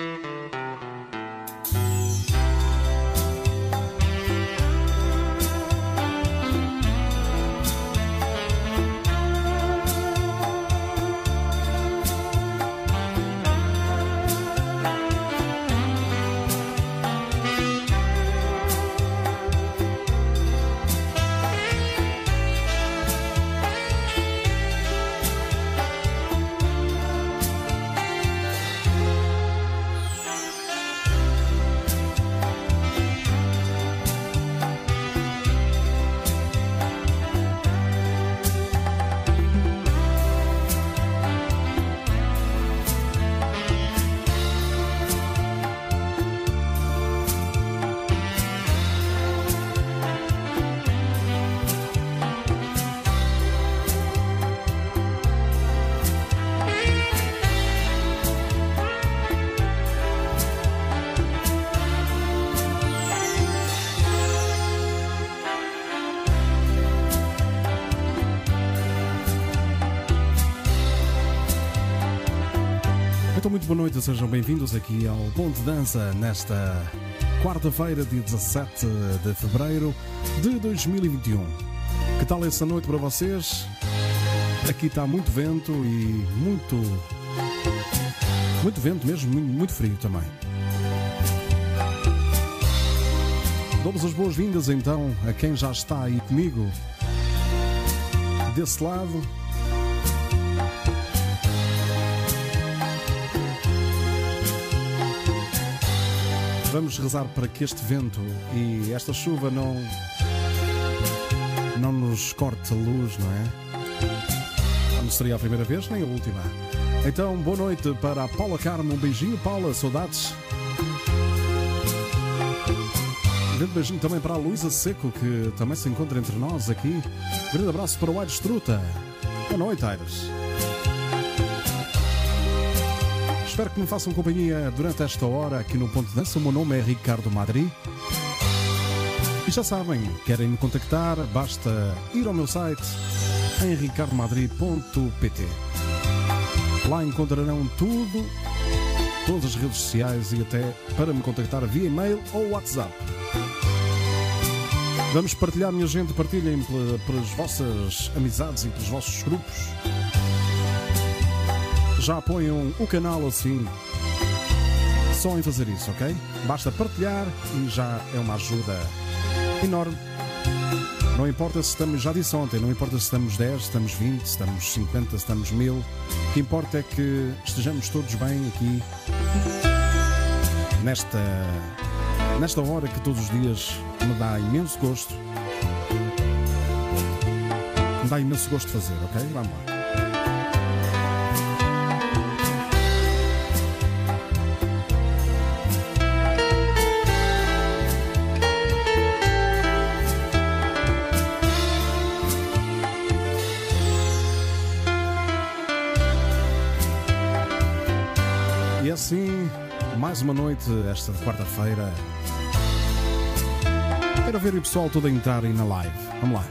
Então, muito boa noite, sejam bem-vindos aqui ao Ponto de Dança nesta quarta-feira, dia 17 de fevereiro de 2021. Que tal essa noite para vocês? Aqui está muito vento e muito. Muito vento mesmo, muito, muito frio também. Damos as boas-vindas então a quem já está aí comigo desse lado. Vamos rezar para que este vento e esta chuva não não nos corte a luz, não é? Não seria a primeira vez nem a última. Então, boa noite para a Paula Carmo. Um beijinho, Paula, saudades. Um grande beijinho também para a Luísa Seco, que também se encontra entre nós aqui. Um grande abraço para o Aires Truta. Boa noite, Aires. Espero que me façam companhia durante esta hora aqui no Ponto de Dança. O meu nome é Ricardo Madri. E já sabem, querem me contactar, basta ir ao meu site em ricardomadri.pt. Lá encontrarão tudo, todas as redes sociais e até para me contactar via e-mail ou WhatsApp. Vamos partilhar, minha gente, partilhem pelas vossas amizades e pelos vossos grupos já apoiam o canal assim. Só em fazer isso, ok? Basta partilhar e já é uma ajuda enorme. Não importa se estamos, já disse ontem, não importa se estamos 10, se estamos 20, se estamos 50, se estamos 1000. O que importa é que estejamos todos bem aqui nesta, nesta hora que todos os dias me dá imenso gosto. Me dá imenso gosto de fazer, ok? Vamos lá. Mais uma noite, esta quarta-feira. Quero ver o pessoal todo a entrar aí na live. Vamos lá.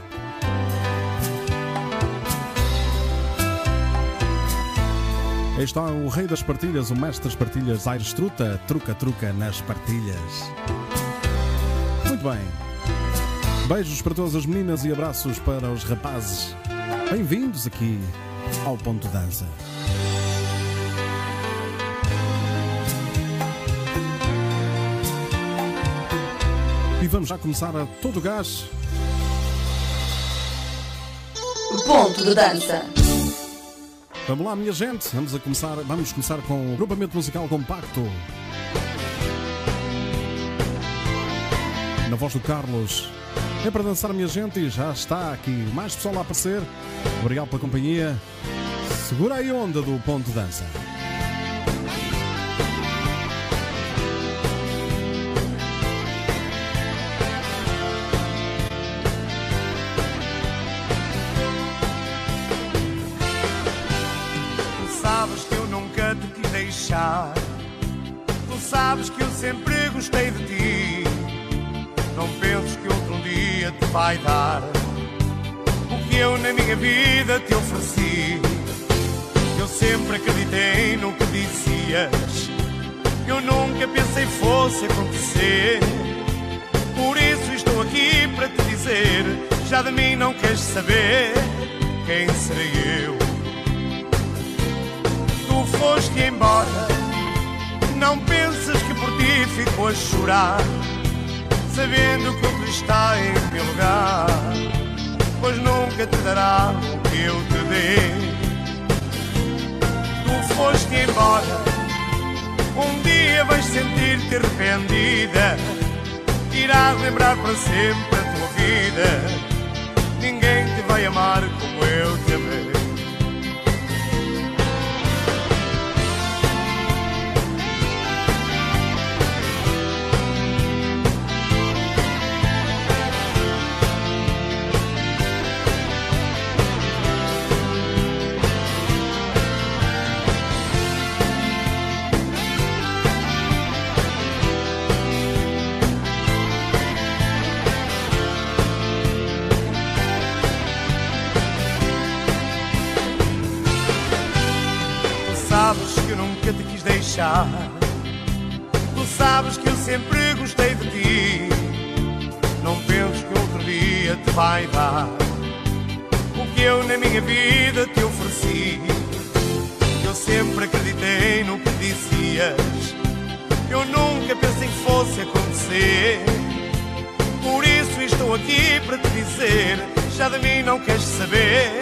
Aí está o rei das partilhas, o mestre das partilhas, Aires Truta, truca-truca nas partilhas. Muito bem. Beijos para todas as meninas e abraços para os rapazes. Bem-vindos aqui ao Ponto Dança. E vamos já começar a todo gás. Ponto de dança. Vamos lá, minha gente. Vamos a começar, vamos começar com o grupamento musical compacto. Na voz do Carlos. É para dançar, minha gente, e já está aqui mais pessoal a aparecer. Obrigado pela companhia. Segura aí a onda do ponto de dança. Sabes que eu sempre gostei de ti. Não penses que outro dia te vai dar o que eu na minha vida te ofereci. Eu sempre acreditei no que dizias. Eu fosse acontecer. Por isso estou aqui para te dizer: já de mim não queres saber quem serei eu. Tu foste embora, que por ti fico a chorar, sabendo que o que está em meu lugar, pois nunca te dará o que eu te dei. Tu foste embora. Um dia vais sentir-te arrependida Irás lembrar para sempre a tua vida Ninguém te vai amar como eu te amei que eu na minha vida te ofereci. Eu sempre acreditei no que dizias. Eu nunca pensei que fosse acontecer. Por isso estou aqui para te dizer: já de mim não queres saber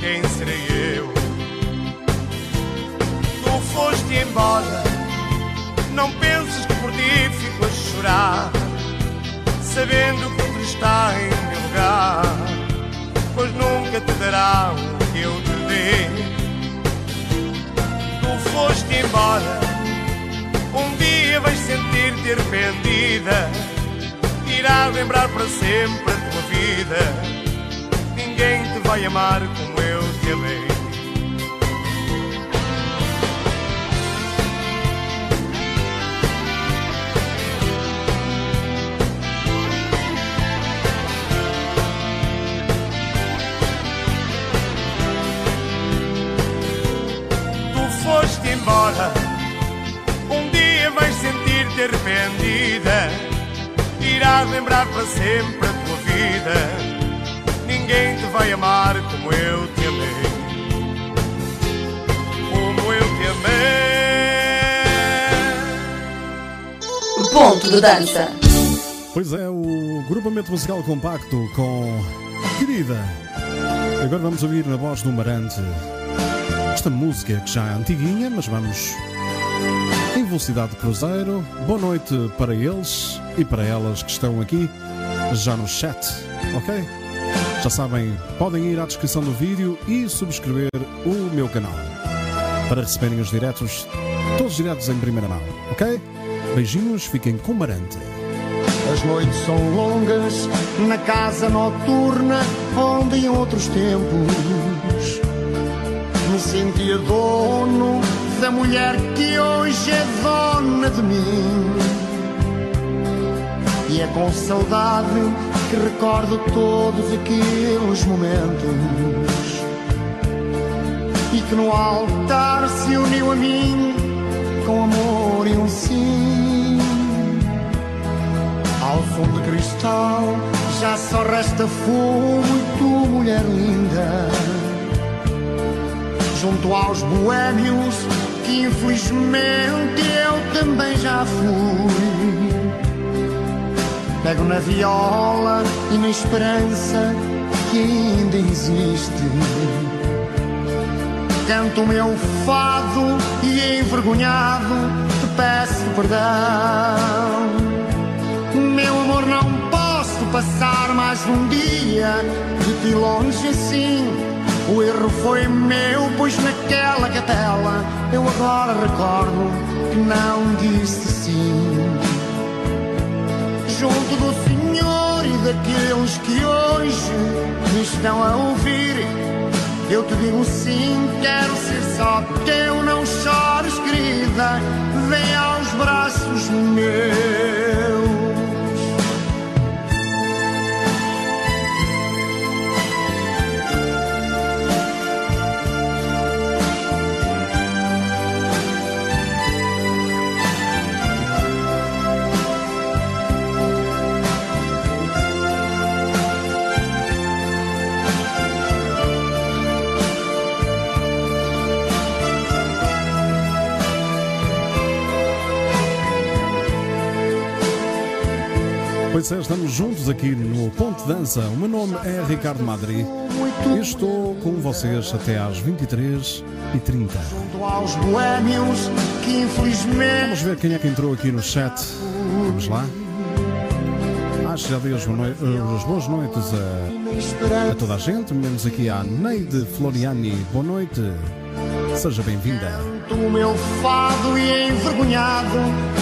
quem serei eu. Tu foste embora. Não penses que por ti fico a chorar, sabendo que outro está em meu lugar, pois nunca te dará o que eu te dei. Tu foste embora. Um dia vais sentir-te arrependida, irás lembrar para sempre a tua vida. Ninguém te vai amar como eu te amei. Um dia vais sentir-te arrependida. Irás lembrar para sempre a tua vida. Ninguém te vai amar como eu te amei. Como eu te amei. Ponto de dança. Pois é, o grupamento musical compacto com Querida. Agora vamos ouvir na voz do Marante esta música que já é antiguinha, mas vamos em velocidade de cruzeiro. Boa noite para eles e para elas que estão aqui já no chat, ok? Já sabem, podem ir à descrição do vídeo e subscrever o meu canal para receberem os diretos, todos diretos em primeira mão, ok? Beijinhos, fiquem com Marante. As noites são longas na casa noturna, onde em outros tempos me sentia dono da mulher que hoje é dona de mim. E é com saudade que recordo todos aqueles momentos e que no altar se uniu a mim com amor e um sim. Ao som de cristal já só resta fumo e tu, mulher linda. Junto aos boêmios que infelizmente eu também já fui. Pego na viola e na esperança que ainda existe. Canto o meu fado e envergonhado te peço perdão. Meu amor, não posso passar mais um dia de ti longe assim. O erro foi meu, pois naquela capela eu agora recordo que não disse sim. Junto do Senhor e daqueles que hoje me estão a ouvir, eu te digo sim, quero ser só teu, não chores, querida, vem aos braços meus. É, estamos juntos aqui no Ponto Dança. O meu nome é Ricardo Madri e estou com vocês até às 23h30. Junto aos boémios que infelizmente Vamos ver quem é que entrou aqui no chat. Vamos lá. Acho que já dei as, boas noites a, a toda a gente, menos aqui à Neide Floriani. Boa noite. Seja bem-vinda. O meu fado e envergonhado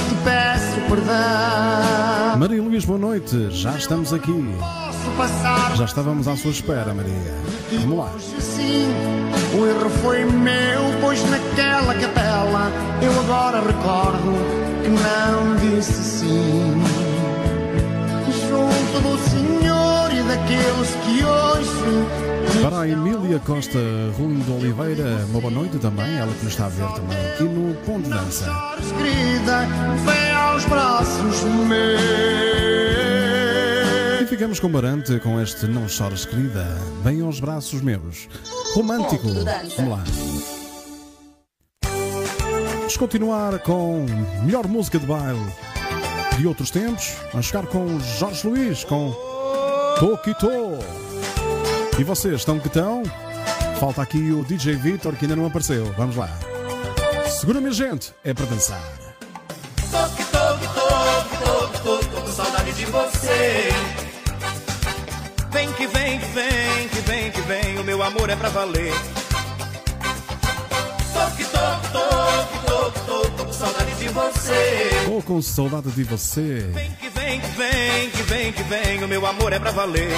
te peço perdão. Maria Luís, boa noite. Já estamos aqui. Já estávamos à sua espera, Maria. Vamos lá. sim. O erro foi meu, pois naquela capela eu agora recordo que não disse sim. Junto do Senhor e daqueles que hoje Para a Emília Costa Ruim de Oliveira, uma boa noite também, ela que nos está a ver também aqui no Ponto de Dança. chores, querida, vem aos braços meus. E ficamos com Barante com este Não Chores Querida, bem aos braços meus. Romântico, vamos lá. Vamos continuar com melhor música de baile de outros tempos. Vamos ficar com Jorge Luís, com Toquito. E vocês estão que estão? Falta aqui o DJ Vitor que ainda não apareceu. Vamos lá. Segura minha gente, é para dançar. Toque, toque, toque, toque, toque, tô com saudade de você. Vem que vem, que vem, que vem, que vem, o meu amor é pra valer. Toque, toque, toque, toque, toque, tô com saudade de você. Tô com saudade de você. Vem que vem, que vem, que vem, que vem, o meu amor é pra valer.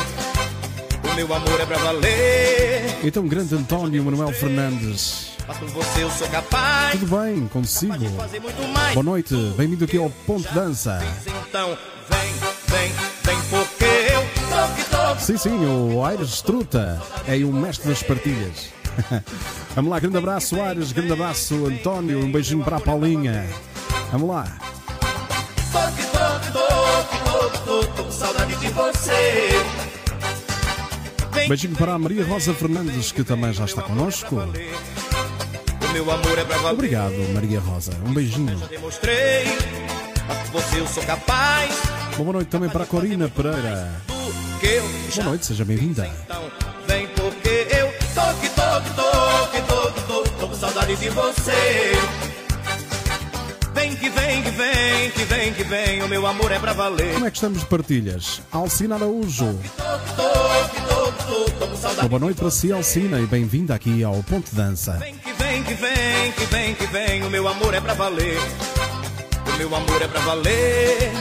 O meu amor é pra valer. Então, grande António Manuel Fernandes. Você Tudo bem consigo? Boa noite, bem-vindo aqui ao Ponto Dança. Então, vem, vem, vem, porque eu toque, toque. Sim, sim, o Aires Truta é o mestre das partilhas. Vamos lá, grande abraço, Aires, grande abraço, António, um beijinho para a Paulinha. Vamos lá. Toque, toque, toque, toque, toque, saudade de você. Beijinho para a Maria Rosa Fernandes, que também já está connosco. É. Obrigado, Maria Rosa. Um beijinho. Uma boa noite também para a Corina Pereira. Boa noite, seja bem-vinda. Então, vem porque eu toque, toque, toque, toque, toque, tô com saudade de você. Vem que vem, que vem, que vem, que vem, o meu amor é pra valer. Como é que estamos de partilhas? Alcina Araújo. Toque, toque, toque, boa noite para si, Alcina, e bem-vinda aqui ao Ponto Dança. Vem que vem, que vem, que vem, que vem, o meu amor é pra valer. O meu amor é pra valer.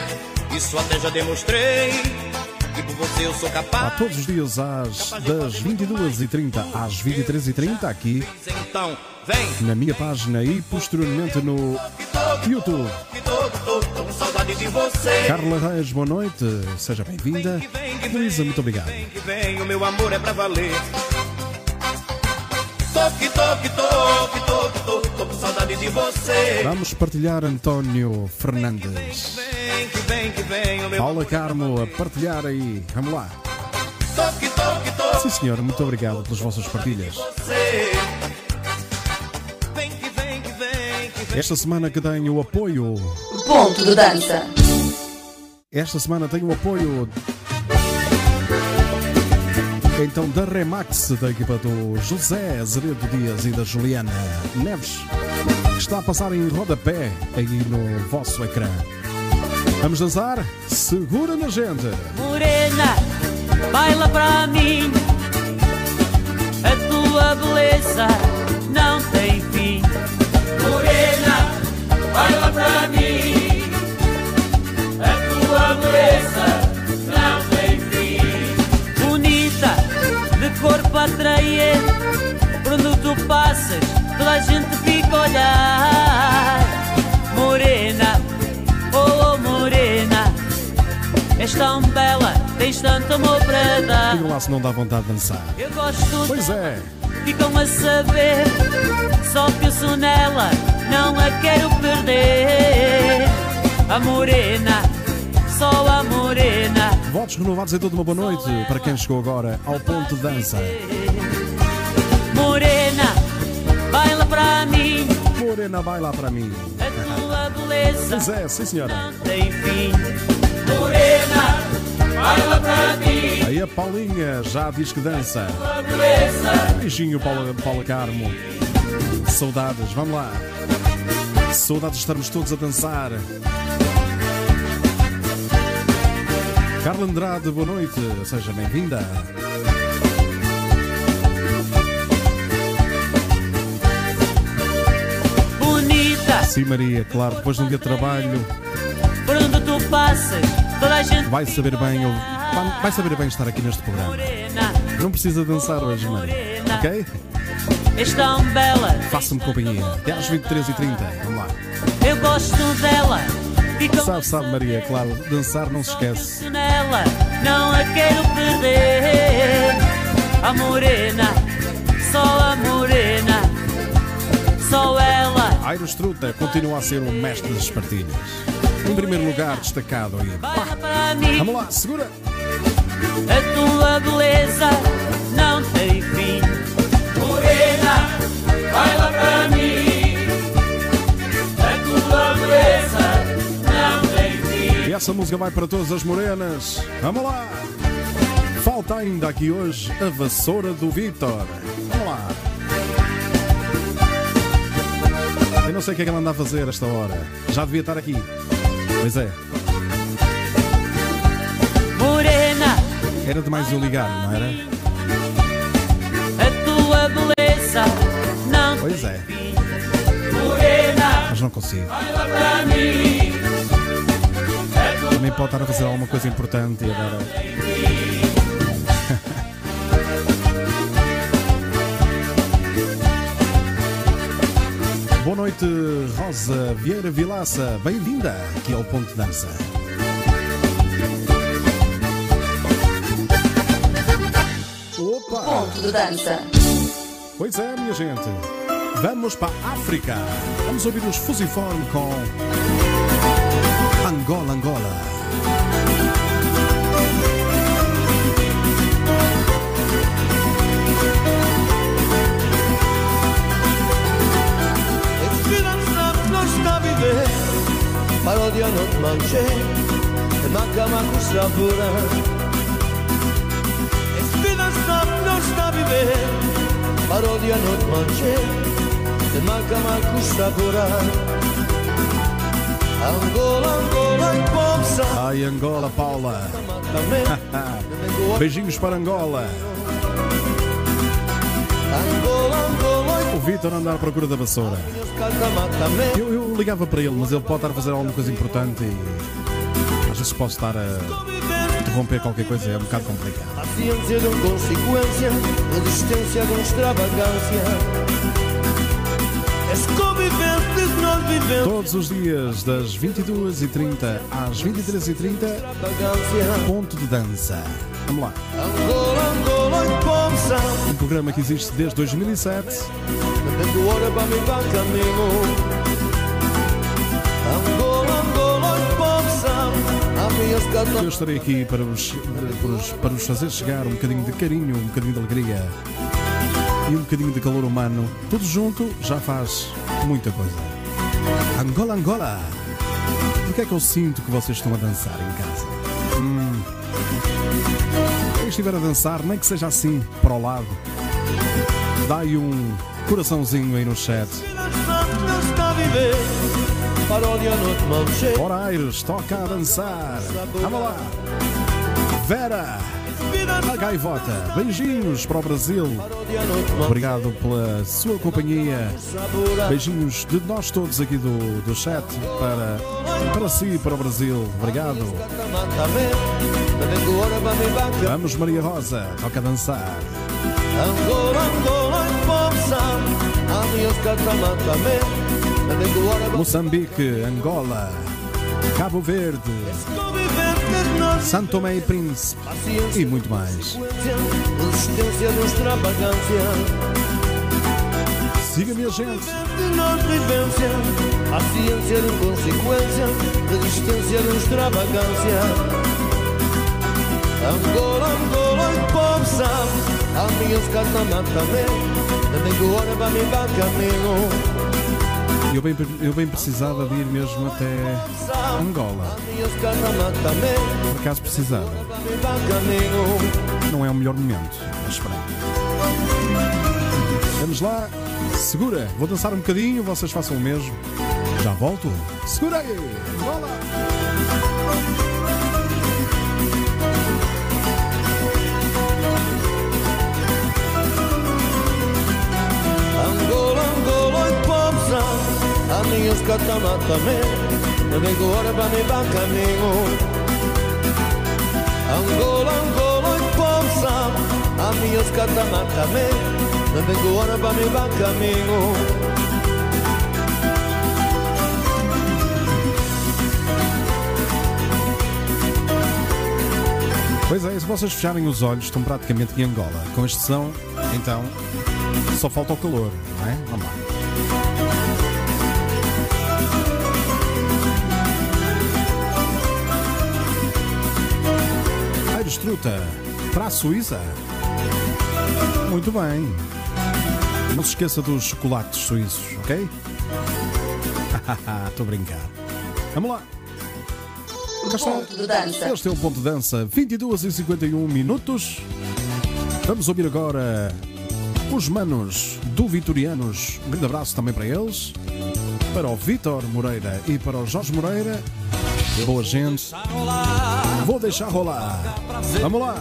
Isso até já demonstrei. Que por você eu sou capaz. todos os dias às das 22h30 às 23h30 aqui Então, vem. na minha página e posteriormente no YouTube. Saudade de você. Carla Reis, boa noite, seja bem-vinda. Luísa, muito obrigado. Vem que vem, o meu amor é pra valer. Toque, toque, toque, toque, toque, tô com saudade de você. Vamos partilhar António Fernandes. Vem que vem, que vem, o meu Paula Carmo a partilhar aí. Vamos lá. toque, toque, toque, Sim, senhora, muito obrigado pelas vossas partilhas. você. Esta semana que tenho o apoio. Ponto de dança. Esta semana tenho o apoio. Então, da Remax, da equipa do José Azeredo Dias e da Juliana Neves, que está a passar em rodapé aí no vosso ecrã. Vamos dançar? Segura na gente! Morena, baila pra mim. A tua beleza não tem fim. Baila pra mim. A tua beleza não tem fim. Bonita, de corpo atraente. Por onde tu passas, toda a gente fica a olhar. Morena, oh morena. És tão bela, tens tanto amor para dar. Digam lá se não dá vontade de dançar. Eu gosto Pois é, ficam a saber. Só penso nela, não a quero perder. A morena, só a morena. votos renovados e toda uma boa noite para quem chegou agora ao ponto de dança. Morena, baila pra mim. Morena, baila para mim. A tua beleza Pois é, sim senhora. tem fim. Morena, para. Aí a Paulinha já diz que dança. Beijinho, Paula, Paula Carmo. Saudades, vamos lá. Saudades de estarmos todos a dançar. Carla Andrade, boa noite, seja bem-vinda. Bonita, Sim, Maria, claro, depois de um dia de trabalho, por onde tu passas, toda a gente vai saber bem, vai- saber bem estar aqui neste programa. Não precisa dançar hoje, Maria. Ok? És tão bela. Faça-me companhia. Até às 23h30. Vamos lá. Eu gosto dela. Sabe, sabe, Maria, claro, dançar não se esquece. Nela, não a quero perder. A morena, só a morena, só ela. Airo Struta continua a ser o mestre das partilhas. Em primeiro lugar, destacado aí. Vamos lá, segura! a tua beleza não tem fim. E essa música vai para todas as morenas. Vamos lá! Falta ainda aqui hoje a vassoura do Vitor. Vamos lá! Eu não sei o que é que ele anda a fazer esta hora. Já devia estar aqui. Pois é, Morena, era demais eu ligar, não era? a tua beleza não Pois é, mas não consigo. Também pode estar a fazer alguma coisa importante e agora. Boa noite, Rosa Vieira Vilaça. Bem-vinda aqui ao Ponto de Dança. Opa! Ponto de dança. Pois é, minha gente. Vamos para a África. Vamos ouvir os Fusiform com Angola, Angola. Esperança que não está a viver Paródia não te manche Macama com sabura Esperança que não está a viver Paródia não te manche Ai, Angola, Paula. Beijinhos para Angola. O Vitor anda à procura da vassoura. Eu, eu ligava para ele, mas ele pode estar a fazer alguma coisa importante e às vezes posso estar a interromper qualquer coisa, é um bocado complicado. A ciência de consequência, resistência uma extravagância. És convivente que nós vivemos. Todos os dias, das 22h30 às 23h30, Extravagância. ponto de dança. Vamos lá. Um programa que existe desde 2007. Dando hora para me para caminho. Angola, Angola e Pomsa. A minha Eu estarei aqui para vos, para, vos, para vos fazer chegar um bocadinho de carinho, um bocadinho de alegria e um bocadinho de calor humano. Tudo junto já faz muita coisa. Angola, Angola! Porquê é que eu sinto que vocês estão a dançar em casa? Hum. Quem estiver a dançar, nem que seja assim, para o lado, dá-lhe um coraçãozinho aí no chat. Aires, toca a dançar. Vamos lá! Vera! A gaivota, beijinhos para o Brasil. Obrigado pela sua companhia. Beijinhos de nós todos aqui do, do chat para, para si e para o Brasil. Obrigado. Vamos, Maria Rosa, toca dançar. Moçambique, Angola, Cabo Verde, Santo Tomé e Príncipe e muito mais. Siga, minha gente. A ciência de consequência Resistência de extravagância Angola, Angola e Pomsa A minha escada também Também que hora para me para caminho Eu bem, eu bem precisava de ir mesmo até Angola. Por acaso precisava. Não é o melhor momento, mas. Vamos lá, segura. Vou dançar um bocadinho, vocês façam o mesmo. Já volto. Segura aí. Bola. Angola, Angola e pomsa A minha escatama também Eu digo ora para me dar caminho Angola, Angola e pomsa A minha escatama também Eu digo ora para me dar caminho Pois é, se vocês fecharem os olhos, estão praticamente em Angola. Com exceção, então, só falta o calor, não é? Vamos lá. Aires Truta, para a Suíça. Muito bem. Não se esqueça dos chocolates suíços, ok? Estou a brincar. Vamos lá. Está. Ponto de dança. Este é o ponto de dança, 22 e 51 minutos. Vamos ouvir agora os manos do Vitorianos. Um grande abraço também para eles. Para o Vitor Moreira e para o Jorge Moreira. Boa gente. Vou deixar rolar. Vamos lá.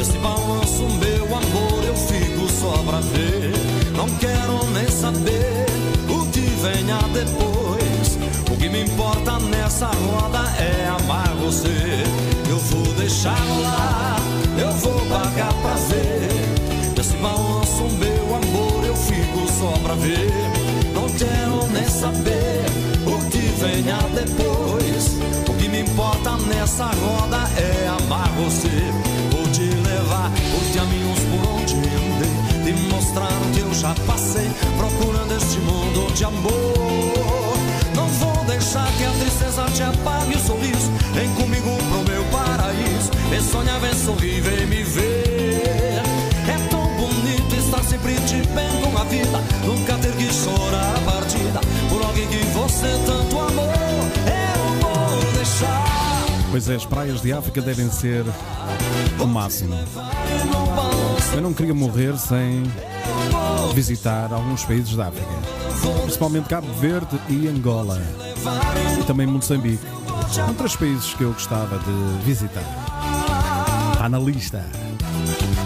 Esse balanço, meu amor, eu fico só pra ver. Não quero nem saber o que venha depois. O que me importa nessa roda é amar você. Eu vou deixar lá, eu vou pagar pra ver. Esse balanço, meu amor, eu fico só pra ver. Quero nem saber o que venha depois. O que me importa nessa roda é amar você. Pois é, as praias de África devem ser o máximo. Eu não queria morrer sem visitar alguns países da África, principalmente Cabo Verde e Angola, e também Moçambique. Três países que eu gostava de visitar. Está na lista.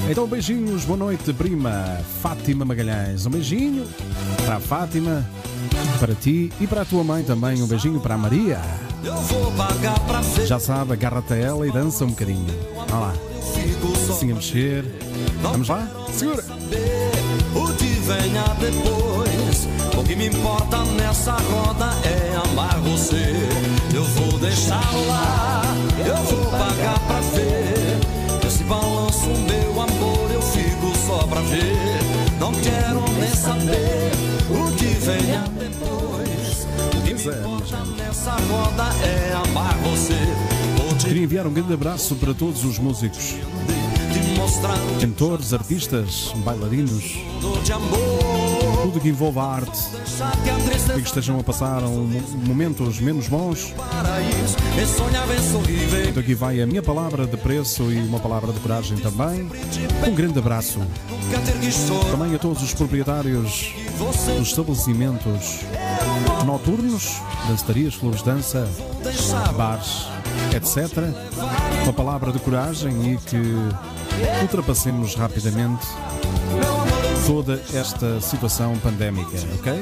Então, beijinhos, boa noite, prima Fátima Magalhães. Um beijinho para a Fátima, para ti e para a tua mãe também. Um beijinho para a Maria. Eu vou pagar pra ver. Já sabe, agarra-te a ela e dança um bocadinho. Olha lá, assim a mexer. Vamos lá? Segura! o que venha depois. O que me importa nessa roda é amar você. Eu vou deixar lá, eu vou pagar pra ver. Esse balanço, meu amor, eu fico só pra ver. Não quero nem saber o que venha depois. É, Queria enviar um grande abraço para todos os músicos, cantores, artistas, bailarinos, tudo que envolva a arte e que estejam a passar momentos menos bons. Então aqui vai a minha palavra de preço e uma palavra de coragem também. Um grande abraço também a todos os proprietários dos estabelecimentos noturnos, dançarias, clubes de dança, bares, etc. Uma palavra de coragem e que ultrapassemos rapidamente toda esta situação pandémica, ok?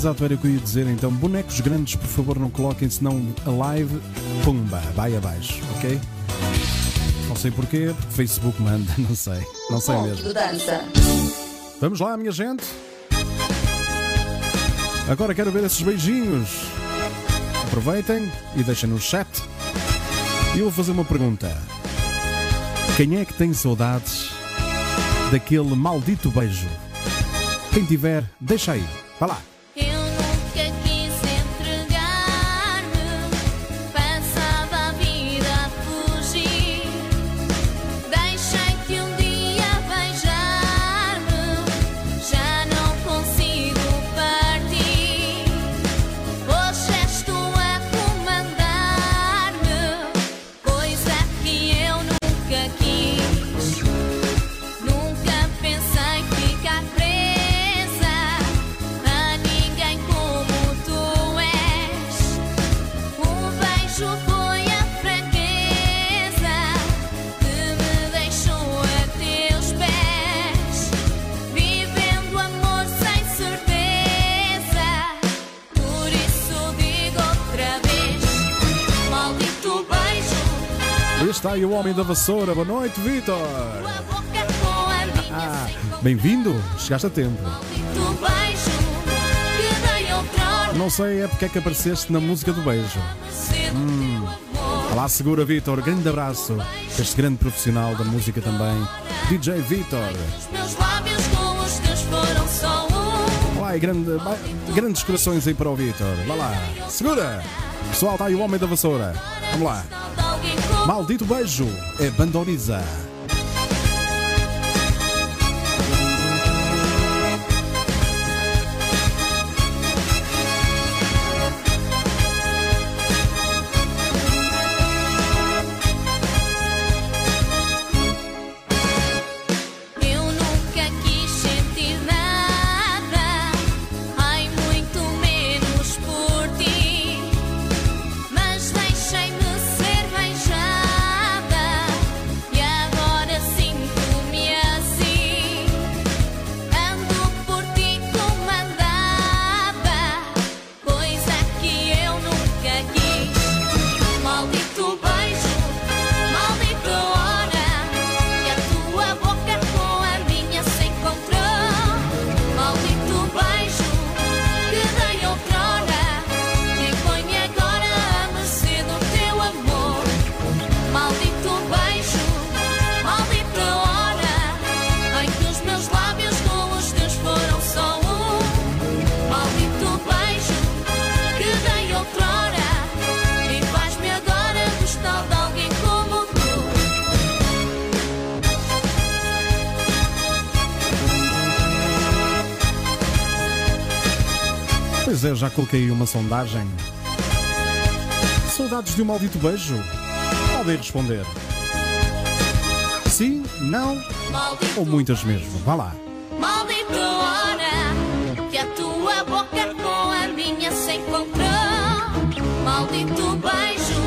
Exato, era o que eu ia dizer então. Bonecos grandes, por favor, não coloquem, senão a live, pumba, vai abaixo, ok? Não sei porquê, porque Facebook manda, não sei, não sei mesmo. Vamos lá, minha gente. Agora quero ver esses beijinhos. Aproveitem e deixem no chat. E eu vou fazer uma pergunta. Quem é que tem saudades daquele maldito beijo. Quem tiver, deixa aí. Vá lá. O homem da vassoura. Boa noite, Vitor. Ah, bem-vindo. Chegaste a tempo. Não sei é porque é que apareceste na música do beijo. Hum. Olá, segura, Vitor. Grande abraço. Este grande profissional da música também. DJ Vitor. Olá, e grande, grandes corações aí para o Vitor. Vá lá. Segura. Pessoal, está aí o homem da vassoura. Vamos lá. Maldito beijo é Bandoriza. Coloquei uma sondagem. Saudades de um maldito beijo? Podem responder. Sim, não Maldito ou muitas mesmo. Vá lá. Maldito hora que a tua boca com a minha se encontrou. Maldito beijo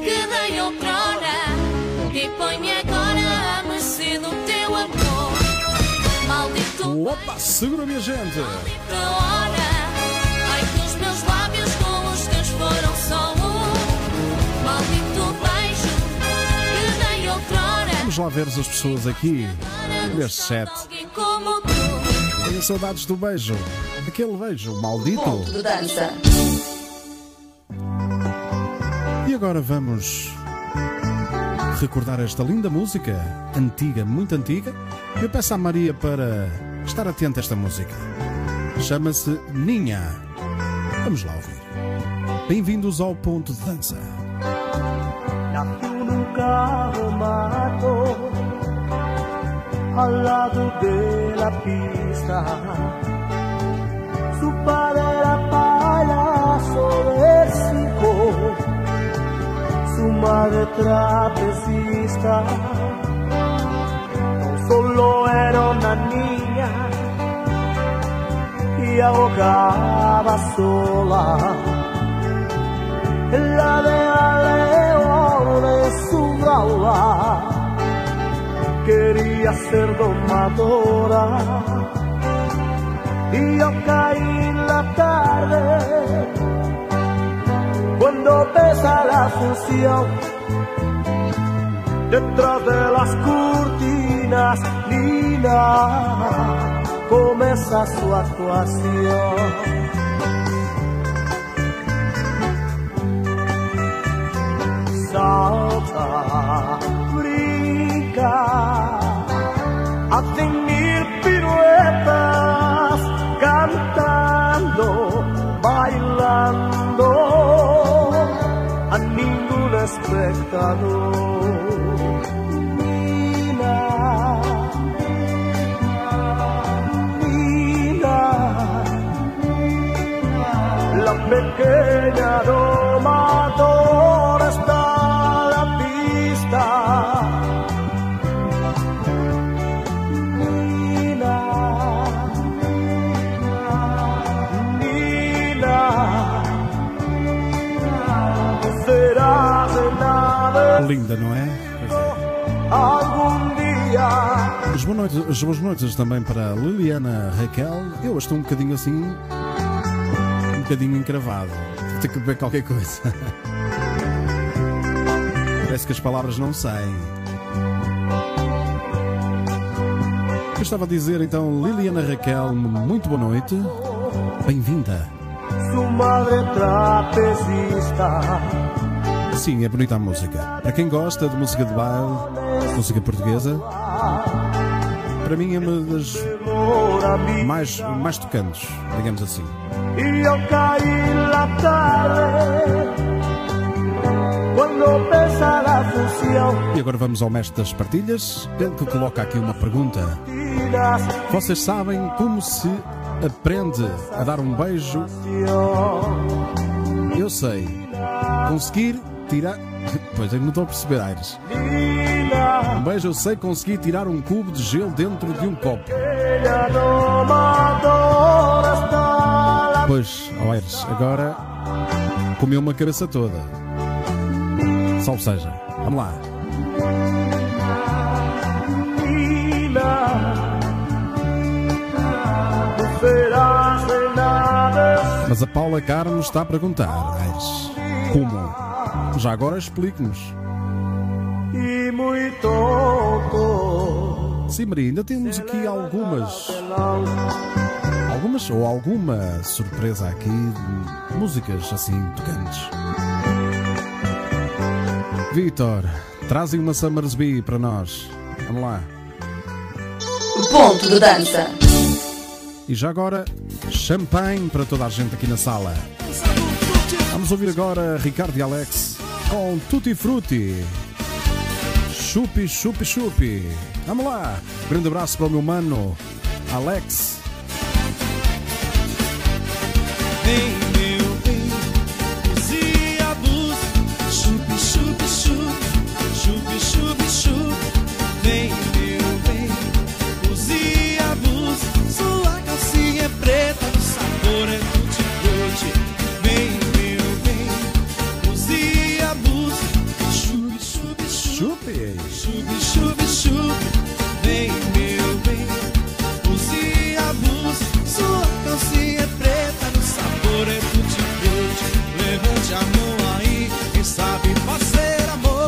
que dei outrora e põe-me agora a mercê do teu amor. Maldito Opa, segura minha gente. maldita hora Vamos lá ver as pessoas aqui neste tu. Tenho saudades do beijo. Aquele beijo maldito. Ponto de dança. E agora vamos recordar esta linda música, antiga, muito antiga. Eu peço à Maria para estar atenta a esta música. Chama-se Ninha. Vamos lá ouvir. Bem-vindos ao Ponto de Dança. Nació en un carromato al lado de la pista. Su padre era payaso del circo, su madre trapecista. No solo era una niña y ahogaba sola la de león en su jaula. Quería ser domadora. Y yo caí en la tarde cuando pesa la función detrás de las cortinas Nina comienza su actuación brinca, hacen mil piruetas, cantando, bailando, a ningún espectador. La pequeña Linda, não é? día. As boas noites, as boas noites também para Liliana Raquel. Eu hoje estou um bocadinho assim. Um bocadinho encravado. Ter que beber qualquer coisa. Parece que as palavras não saem. Eu estava a dizer então, Liliana Raquel, muito boa noite. Bem-vinda. Su madre trapecista. Sim, é bonita a música. Para quem gosta de música de baile, música portuguesa, para mim é uma das mais, mais tocantes, digamos assim. Y yo caí. E agora vamos ao mestre das partilhas, ele que coloca aqui uma pergunta. Vocês sabem como se aprende a dar um beijo? Eu sei. Conseguir tirar. Pois eu não estou a perceber, Aires. Um beijo, eu sei conseguir tirar um cubo de gelo dentro de um copo. Pois, ó Aires, agora comeu uma cabeça toda. Salve seja. Vamos lá. Mas a Paula Carmo está a perguntar, Aires, como? Já agora explique-nos. Muy tonto. Sim, Maria, ainda temos aqui algumas. Algumas ou alguma surpresa aqui de músicas assim tocantes. Vitor, trazem uma Summersby para nós. Vamos lá. Ponto de dança. E já agora, champanhe para toda a gente aqui na sala. Vamos ouvir agora Ricardo e Alex com Tutti Frutti. Chupi, chupi, chupi. Vamos lá. Grande abraço para o meu mano, Alex.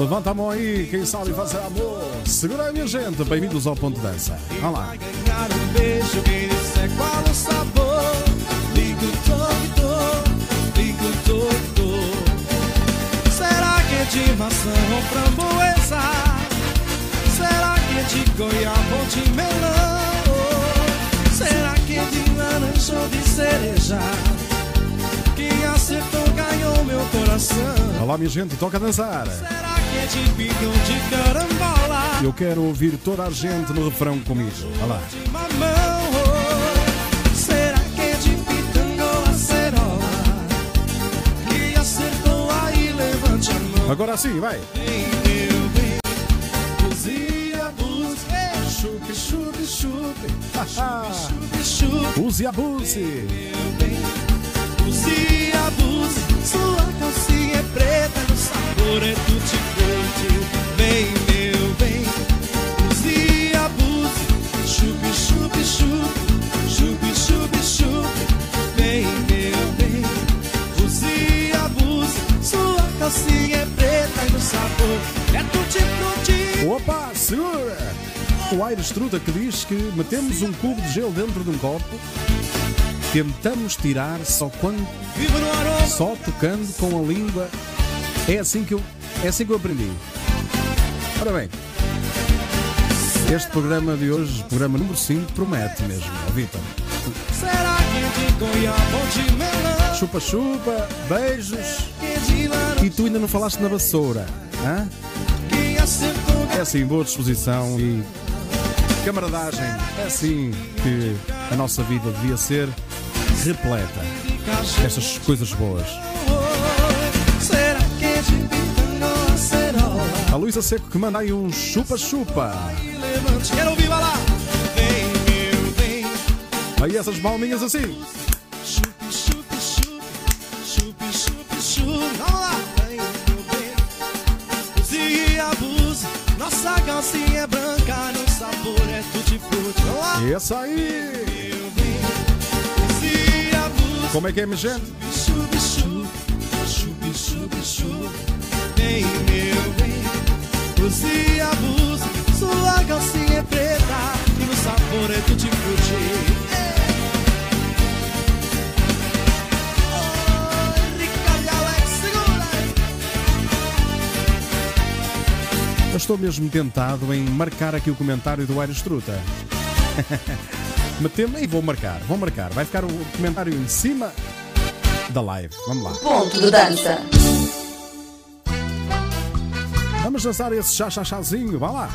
Levanta a mão aí, quem sabe fazer amor. Segura aí, minha gente. Bem-vindos ao Ponto Dança. Vamos lá. Ganhar um beijo, quem disser qual o sabor. Liga o toque, liga o toque. Será que é de maçã ou framboesa? Será que é de goiaba ou de melão? Será que é de laranja ou de cereja? Quem acertou ganhou meu coração. Olá, minha gente. Toca dançar. Será Eu quero ouvir toda a gente no refrão comigo. Olha lá. oh. Será que é de pitanga acerola? Que acertou aí, levante a mão. Agora sim, vai. Vem, meu bem, use a luz. Chupe, chupe, chupe. Chupe, chupe, Use e abuse. Use a luz. Sua é tutti. Vem, meu bem, chupe, chupe. Chupe, chupe, chupe. Vem, meu bem. Sua calcinha é preta e no sabor é tutti frutti. Opa, segura! O Aires Truda que diz que metemos um cubo de gelo dentro de um copo, tentamos tirar só quando só tocando com a língua. É assim que eu, é assim que eu aprendi. Ora bem, Este programa de hoje, programa número 5, promete mesmo, ó Vitor. Melão? Chupa-chupa, beijos. E tu ainda não falaste na vassoura, hã? É assim, boa disposição e camaradagem. É assim que a nossa vida devia ser repleta destas coisas boas. Luísa Seco que manda aí um chupa-chupa. Quero ouvir vai lá. Vem, meu bem. Aí essas palminhas assim. Chupi, chupi, chupi. Chupi, chupi, chupi. Vamos lá. E abuse. Nossa calcinha é branca, no sabor é tutti-frutti. Vamos lá. Essa aí. Como é que é, minha gente? Chupi, chupi. Chupi, chupi, chupi. Vem, meu bem. E. Sua calcinha é preta e no sabor é aí. Eu estou mesmo tentado em marcar aqui o comentário do Aires Truta. Metemos e vou marcar, vou marcar. Vai ficar o comentário em cima da live. Vamos lá. Ponto de dança. Vamos dançar esse chá-chá-chazinho, vá lá.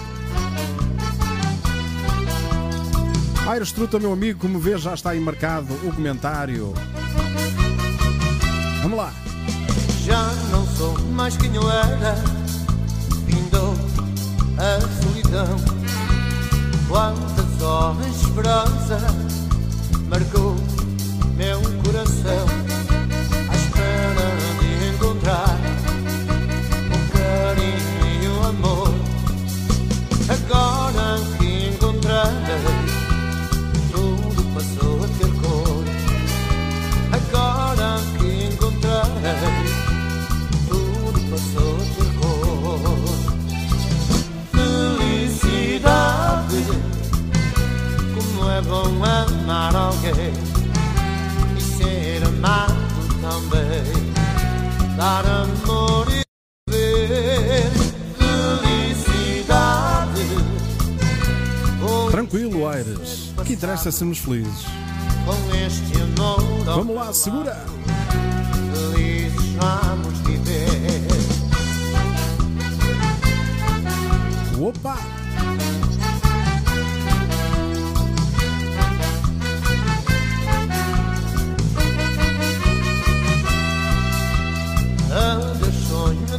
Aires Truta, meu amigo, como vês, já está aí marcado o comentário. Vamos lá. Já não sou mais quem eu era Findou a solidão Quantas horas esperança Marcou E Felicidade Tranquilo, Aires. O que interessa é sermos felizes. com este amor Vamos lá, segura. Felizes vamos viver Opa!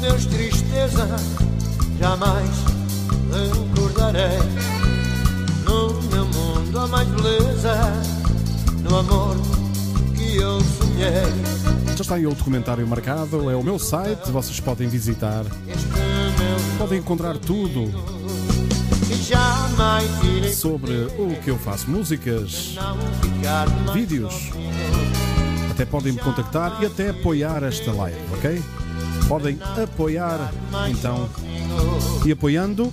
Sonho, Deus tristeza Jamais recordarei No meu mundo há mais beleza No amor que eu sonhei Já está aí outro comentário marcado. É o meu site, vocês podem visitar. Podem encontrar tudo sobre o que eu faço: músicas, vídeos. Até podem me contactar e até apoiar esta live, ok? Podem apoiar, então, e apoiando,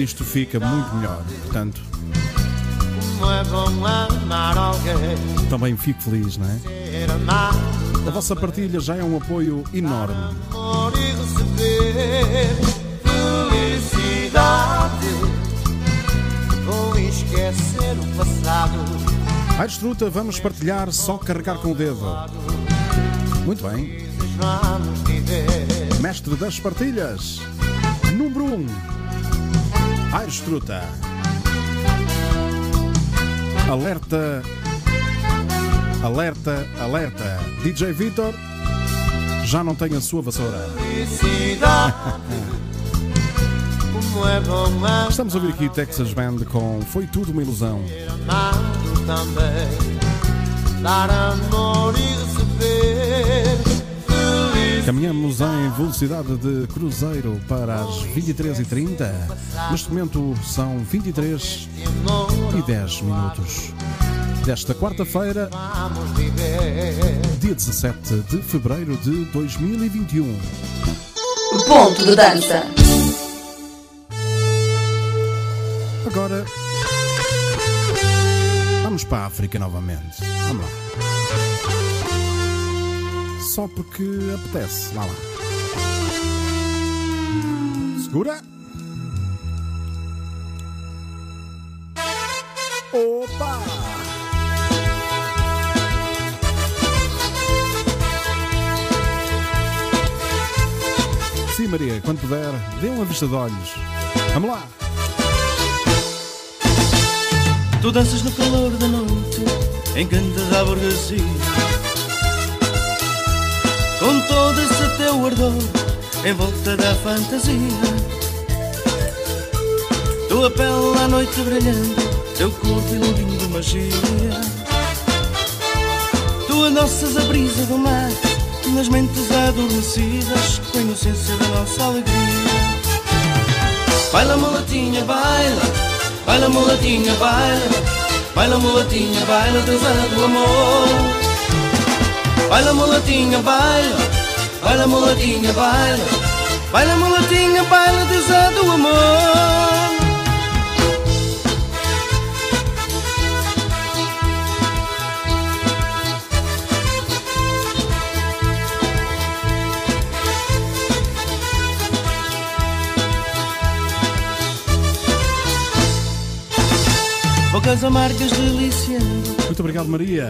isto fica muito melhor. Portanto, também fico feliz, não é? A vossa partilha já é um apoio enorme. Aires Truta, vamos partilhar só carregar com o dedo. Muito bem. Vamos viver Mestre das partilhas. Número 1. Um. Truta. Alerta. Alerta, alerta. DJ Vitor já não tem a sua vassoura. é Estamos a ouvir aqui Texas Band com Foi Tudo uma Ilusão. Dar amor e. Caminhamos em velocidade de cruzeiro para as 23h30. Neste momento são 23 e 10 minutos. Desta quarta-feira, dia 17 de fevereiro de 2021. Ponto de dança. Agora, vamos para a África novamente. Vamos lá. Só porque apetece. Vá lá. Segura. Opa! Sim, Maria, quando puder, dê uma vista de olhos. Vamos lá! Tu danças no calor da noite, encantada a burguesia. Com todo esse teu ardor, em volta da fantasia. Tua pele à noite brilhando, teu corpo iludindo de magia. Tu adoças a brisa do mar, nas mentes adormecidas, com a inocência da nossa alegria. Baila, mulatinha, baila. Baila mulatinha, baila Baila mulatinha, baila deusa do amor Baila mulatinha, baila Baila mulatinha, baila Baila mulatinha, baila deusa do amor. Bocas amargas deliciando. Muito obrigado, Maria.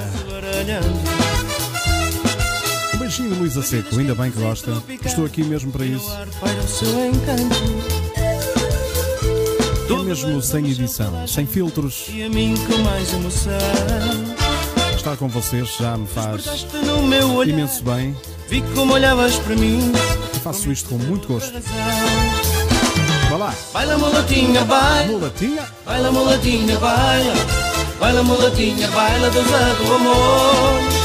Beijinho, Luísa Seco. Ainda bem que gosta. Estou aqui mesmo para isso. É mesmo sem edição, sem filtros. E a mim com mais emoção Estar com vocês já me faz imenso bem. Vi como olhavas para mim E faço isto com muito gosto. Vá lá. Baila mulatinha, baila Mulatinha. Baila mulatinha, baila Baila mulatinha, baila deusa do amor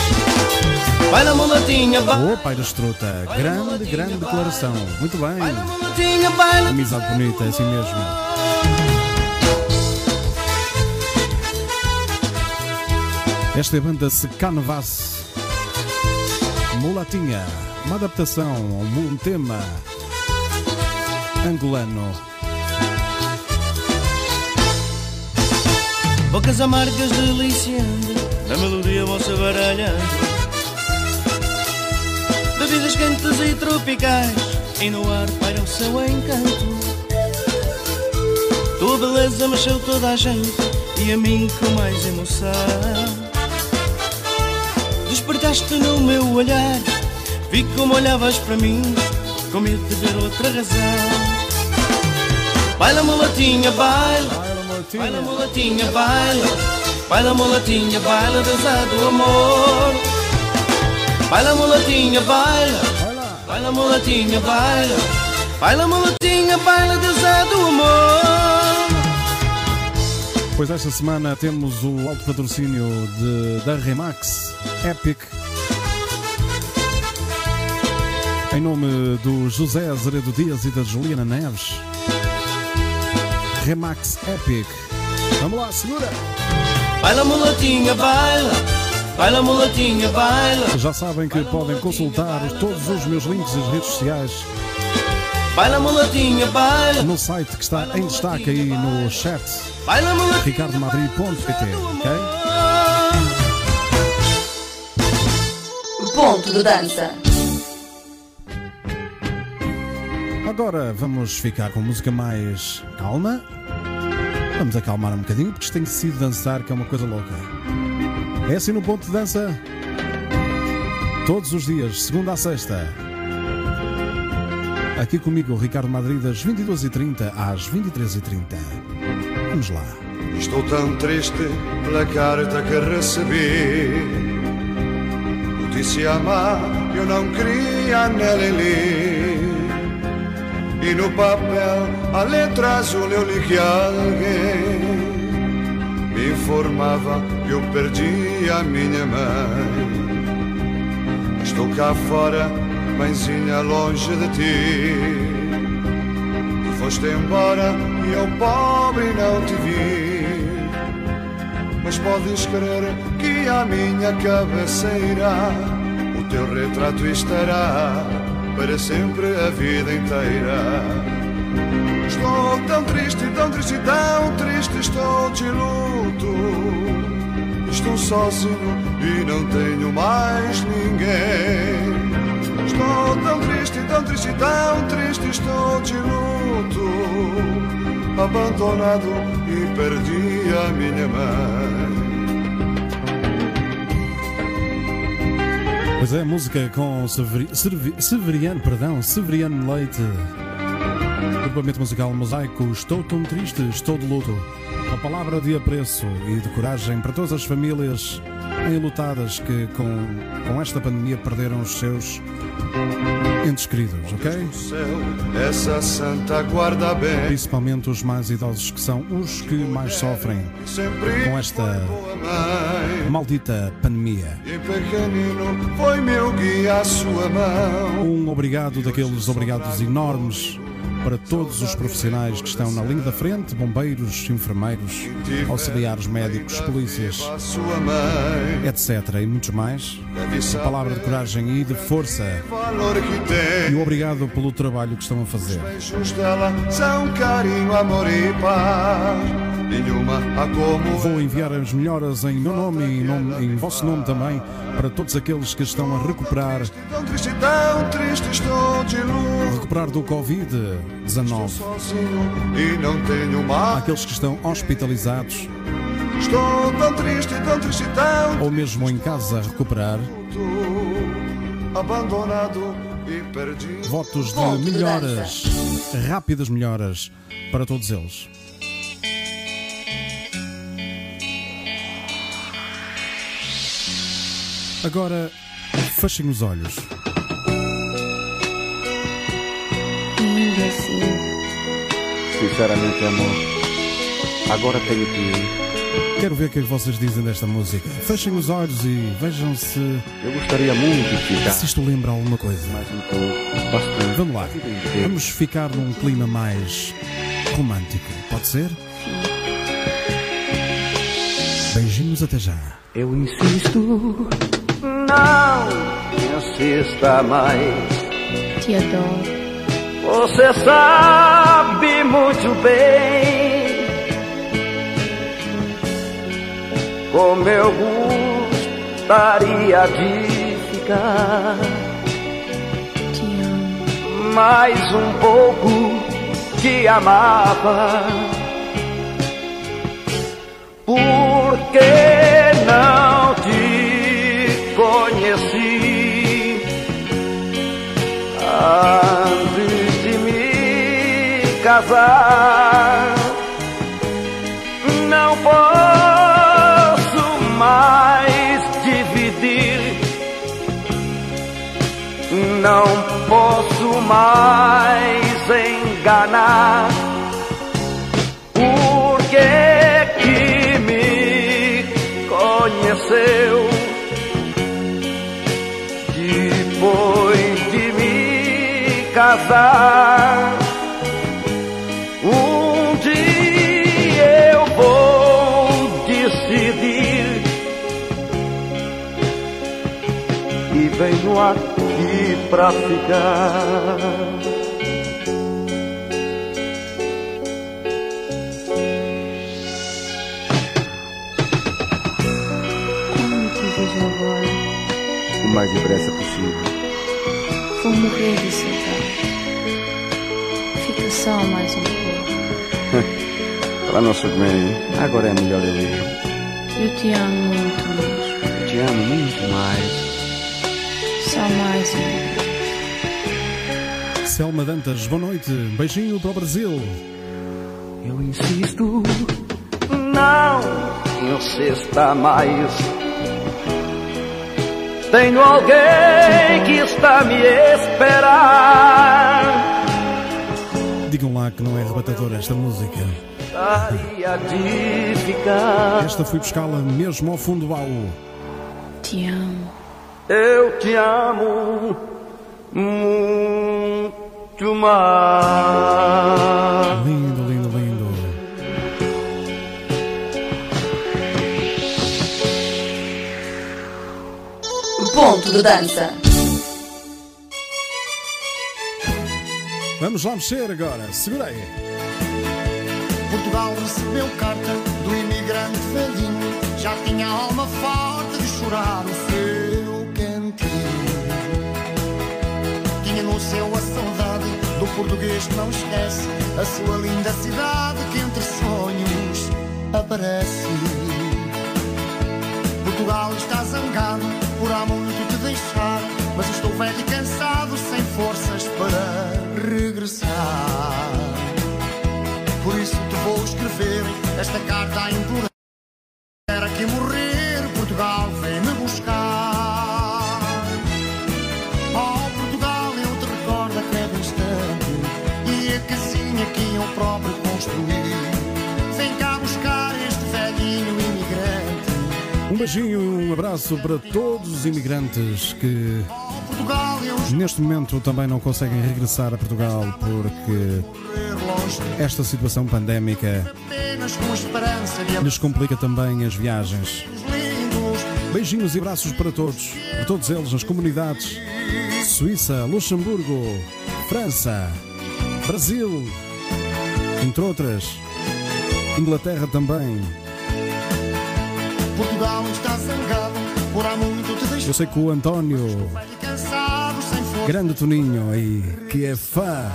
Baila mulatinha, baila Ô, pai da estruta. Grande, grande declaração. Muito bem. mulatinha, baila Amizade bonita, é assim mesmo. Esta é a banda Secanvas Mulatinha, uma adaptação a um tema angolano. Bocas amargas deliciando A melodia vossa baralhando Bebidas quentes e tropicais E no ar paira o seu encanto. Tua beleza mexeu toda a gente E a mim com mais emoção. Despertaste no meu olhar Vi como olhavas para mim Com medo de ver outra razão. Baila mulatinha, baila. Baila mulatinha, baila. Baila mulatinha, baila deusa do amor Baila mulatinha, baila Baila mulatinha, baila Baila mulatinha, baila deusa do amor Pois esta semana temos o alto patrocínio de, da Remax Epic. Em nome do José Azeredo Dias e da Juliana Neves. Remax Epic. Vamos lá, segura! Baila mulatinha, baila Baila mulatinha, baila Já sabem que podem consultar todos os meus links e redes sociais Baila mulatinha, baila no site que está em destaque aí no chat Baila mulatinha ricardomadri.pt, ok? Ponto de dança. Agora vamos ficar com música mais calma. Vamos acalmar um bocadinho porque isto tem sido dançar, que é uma coisa louca. É assim no ponto de dança. Todos os dias, segunda a sexta. Aqui comigo, Ricardo Madrid, das 22h30 às 23h30. Vamos lá. Estou tão triste pela carta que recebi. Notícia má, eu não queria nela ler. E no papel, a letra azul, eu li que alguém me informava eu perdi a minha mãe. Estou cá fora, mãezinha, longe de ti. Foste embora e eu pobre não te vi. Mas podes crer que a minha cabeceira o teu retrato estará para sempre a vida inteira. Estou tão triste, tão triste, tão triste, estou de luto. Estou sozinho e não tenho mais ninguém. Estou tão triste, tão triste, tão triste, estou de luto. abandonado e perdi a minha mãe. Pois é, música com Severi- Severiano, perdão, Severiano Leite. Grupamento musical Mosaico, estou tão triste, estou de luto. Uma palavra de apreço e de coragem para todas as famílias enlutadas que com, com esta pandemia perderam os seus entes queridos, ok? Essa santa guarda bem. Principalmente os mais idosos que são os que mais sofrem com esta maldita pandemia. Um obrigado daqueles obrigados enormes para todos os profissionais que estão na linha da frente, bombeiros, enfermeiros, auxiliares médicos, polícias, etc. e muitos mais. Uma palavra de coragem e de força. E o obrigado pelo trabalho que estão a fazer. Vou enviar as melhoras em meu nome e em, nome- em vosso nome também para todos aqueles que estão a recuperar, recuperar do Covid-19. Sozinho e não tenho mar. Aqueles que estão hospitalizados Estou tão triste, tão triste, tão ou mesmo em casa a recuperar. Abandonado e perdido. Votos de de melhoras, rápidas melhoras para todos eles. Agora, fechem os olhos. Ainda assim, Sinceramente, amor, agora tenho que ir. Quero ver o que é que vocês dizem desta música. Fechem os olhos e vejam se, Eu gostaria muito de ficar se isto lembra alguma coisa. mais um pouco, bastante. Vamos lá, vamos ficar num clima mais romântico. Pode ser? Beijinhos até já. Eu insisto, não insista mais. te adoro. Você sabe muito bem como eu gostaria de ficar mais um pouco te amava. Porque casar. Não posso mais dividir não posso mais enganar. Porque que me conheceu depois de me casar. Vou decidir e venho aqui pra ficar. Como te vejo agora, O mais depressa possível. vou morrer de saudade. Fica só mais um pouco. Para nosso bem, agora é melhor eu ir. Eu te amo muito. Eu te amo muito mais. Só mais um. Selma Dantas, boa noite. Beijinho para o Brasil. Eu insisto, não insista mais. Tenho alguém que está me esperar. Digam lá que não é arrebatadora esta música. Gostaria de ficar. Esta fui buscá-la mesmo ao fundo do baú. Te amo. Eu te amo muito mais. Lindo, lindo, lindo. Ponto de dança. Vamos lá mexer agora. Segura aí. Portugal recebeu carta do imigrante velhinho. Já tinha alma farta de chorar o seu cantinho. Tinha no seu a saudade do português que não esquece a sua linda cidade que entre sonhos aparece. Portugal está zangado por há muito te deixar, mas estou velho e cansado, sem forças para regressar. Por isso te vou escrever esta carta a implorar. Quero aqui morrer, Portugal, vem-me buscar. Oh, Portugal, eu te recordo a cada instante e a casinha que eu próprio construí. Vem cá buscar este velhinho imigrante. Um beijinho e um abraço para todos os imigrantes que Portugal, neste momento também não conseguem regressar a Portugal porque esta situação pandémica lhes complica também as viagens. Beijinhos e abraços para todos, para todos eles nas comunidades Suíça, Luxemburgo, França, Brasil, entre outras, Inglaterra também. Portugal está zangado por há muito te. Eu sei que o António, grande Toninho aí, que é fã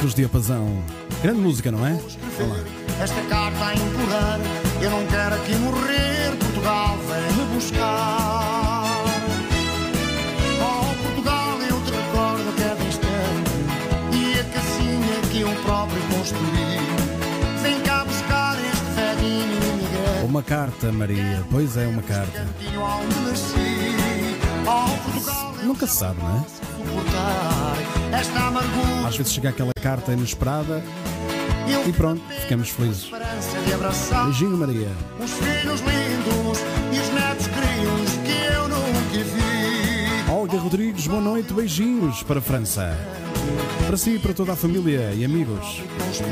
dos Diapasão. Grande música, não é? Esta carta a implorar, eu não quero aqui morrer, Portugal vem-me buscar. Oh, Portugal, eu te recordo a cada instante e a casinha que eu próprio construí. Vem cá buscar este velhinho imigrante, Uma carta, Maria. Pois é, uma carta. Oh, Nunca se sabe, não é? Suportar esta amargura. Às vezes chega aquela carta inesperada e pronto, ficamos felizes. Beijinho, Maria. Os filhos lindos e os netos crios que eu nunca vi. Olga Rodrigues, boa noite, beijinhos para a França. Para si e para toda a família e amigos. Construí.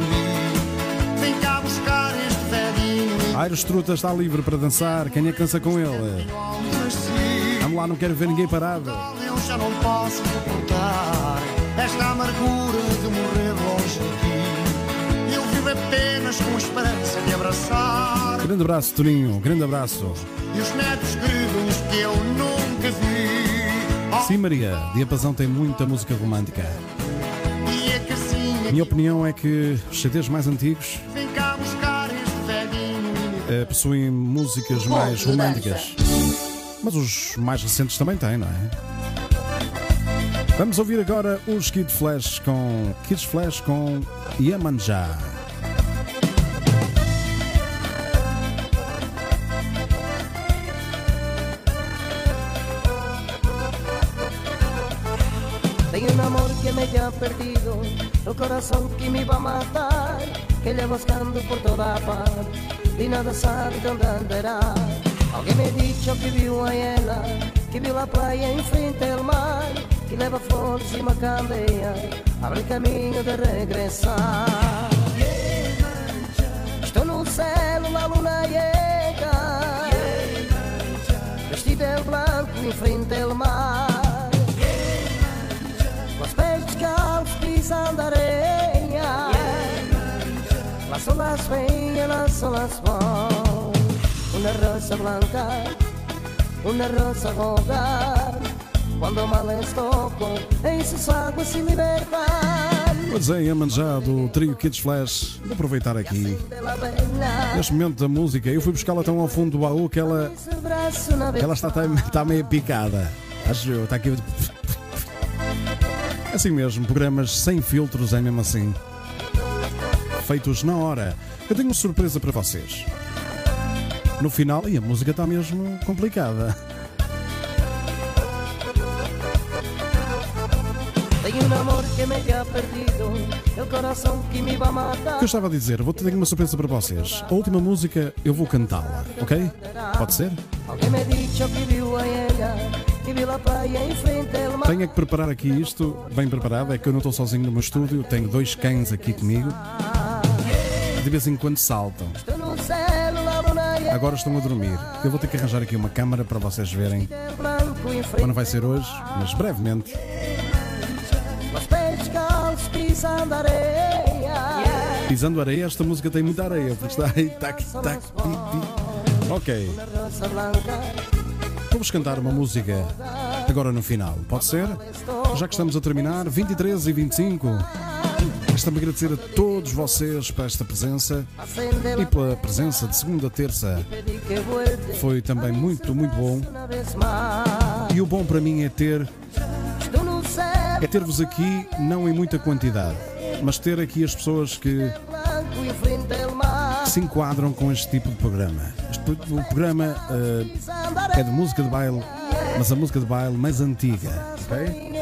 Vem cá buscar este velhinho Aires Truta está livre para dançar. Quem é que dança com ele? Vamos lá, não quero ver ninguém parado. Eu já não posso suportar esta amargura de morrer longe de ti. Eu vivo apenas com esperança de abraçar. Grande abraço, Toninho. Grande abraço. E os netos que eu nunca vi. Oh, Sim, Maria. Diapasão tem muita música romântica. E a casinha Minha opinião é que os CDs mais antigos Vem cá buscar este velhinho eh, possuem músicas mais românticas. Mas os mais recentes também têm, não é? Vamos ouvir agora os Kid Flash com Kids Flash com Yamanjá. Tengo un amor que me ya perdido, el corazón que me va a matar, que le buscando por toda parte, y nada sabe dónde andará. Alguém me dicho que viu a ela, que viu a praia em frente ao mar, que leva flores e uma candeia, abre caminho de regressar. Estou no céu, a luna llega, vestido de branco em frente ao mar. Com os pés descalços pisando areia Las olas vêm, las olas vão Uma rosa blanca, uma rosa Quando mal em suas águas Pois é, Yamanjá do trio Kids Flash. Vou aproveitar aqui. Neste momento da música, eu fui buscá-la tão ao fundo do baú que ela, na ela está, está meio picada. Acho eu, está aqui. Assim mesmo, programas sem filtros é mesmo assim. Feitos na hora. Eu tenho uma surpresa para vocês. No final, e a música está mesmo complicada. A matar O que eu estava a dizer, vou ter uma surpresa para vocês. A última música eu vou cantá-la, ok? Pode ser? Mar Tenho é que preparar aqui isto bem preparado. É que eu não estou sozinho no meu estúdio, tenho dois cães aqui comigo. De vez em quando saltam. Agora estão a dormir. Eu vou ter que arranjar aqui uma câmara para vocês verem. Mas não vai ser hoje, mas brevemente. Pisando areia esta música tem muita areia, porque está aí, tac, tac, pi, pi. Ok, vou-vos cantar uma música agora no final. Pode ser? Já que estamos a terminar, 23 e 25. Resta-me agradecer a todos vocês por esta presença e pela presença de segunda a terça. Foi também muito, muito bom. E o bom para mim é ter é ter-vos aqui, não em muita quantidade, mas ter aqui as pessoas que, se enquadram com este tipo de programa. Este, o programa uh, é de música de baile, mas a música de baile mais antiga, ok?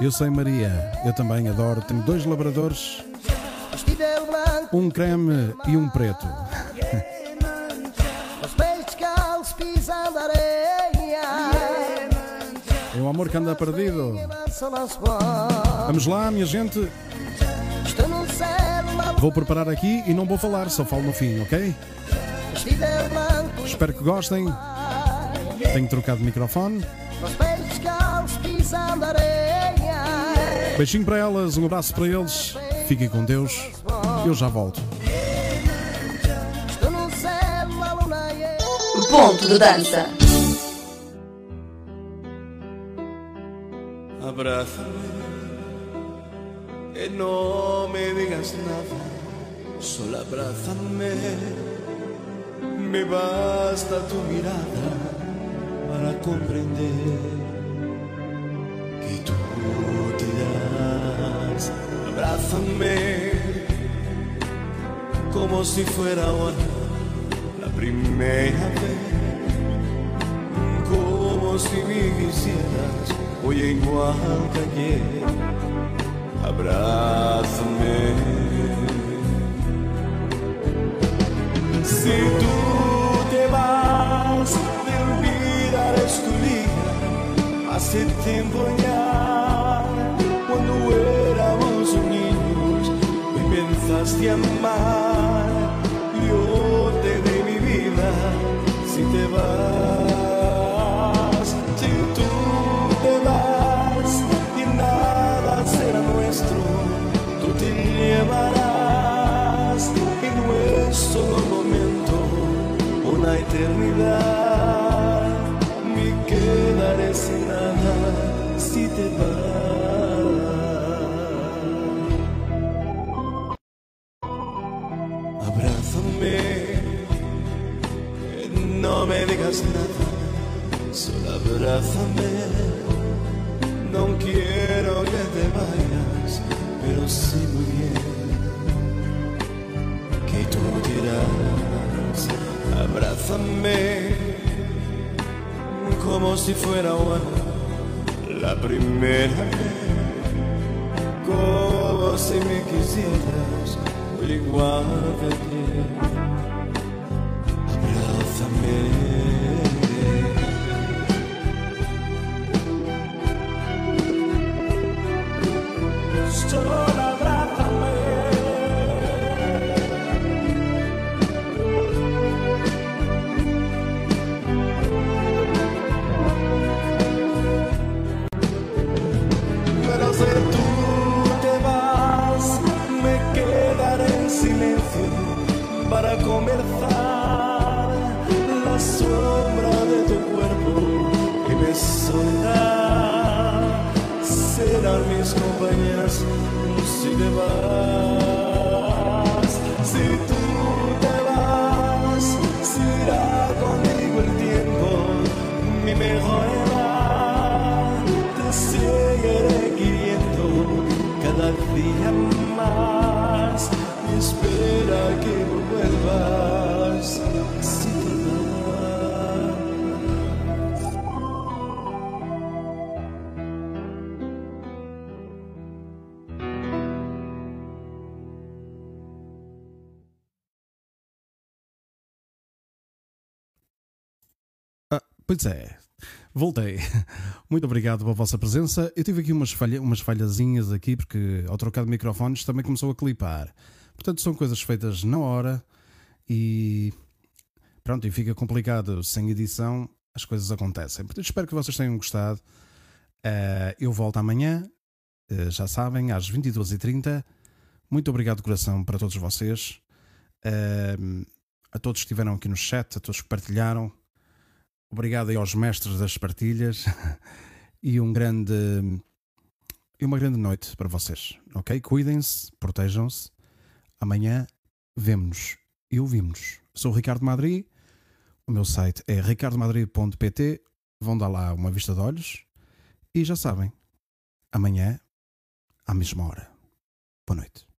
Eu sei Maria, eu também adoro. Tenho dois labradores, um creme e um preto. É o amor que anda perdido. Vamos lá, minha gente. Vou preparar aqui e não vou falar, só falo no fim, ok? Espero que gostem. Tenho trocado de microfone. Beijinho para elas, um abraço para eles. Fiquem com Deus. Eu já volto. Ponto de dança. Abrázame, que no me digas nada, solo abrázame. Me basta tu mirada para comprender que tú das. Abrázame como si fuera ahora la primera vez, como si me quisieras hoy igual que ayer. Abrázame. Si tú te vas, de olvidar es tu vida. Hace tiempo ya, cuando pensaste amar. Yo te di mi vida. Si te vas, si tú te vas y nada será nuestro, tú te llevarás en nuestro momento una eternidad. Si fuera ahora la primera vez, como si me quisieras igual que. Para conversar la sombra de tu cuerpo y mi soledad serán mis compañeras si te vas. Si tú te vas, si irá conmigo el tiempo, mi mejor edad. Te seguiré queriendo cada día más. Te Pois é, voltei. Muito obrigado pela vossa presença. Eu tive aqui umas, falha, umas falhazinhas aqui, porque ao trocar de microfones também começou a clipar. Portanto, são coisas feitas na hora e pronto, e fica complicado sem edição, as coisas acontecem. Portanto, espero que vocês tenham gostado. Eh, eu volto amanhã, eh, já sabem, às 22h30. Muito obrigado de coração para todos vocês. Eh, a todos que estiveram aqui no chat, a todos que partilharam. Obrigado aos mestres das partilhas e um grande e uma grande noite para vocês, ok? Cuidem-se, protejam-se. Amanhã vemo-nos e ouvimos. Sou o Ricardo Madri, o meu site é ricardomadri.pt. Vão dar lá uma vista de olhos e já sabem, amanhã, à mesma hora. Boa noite.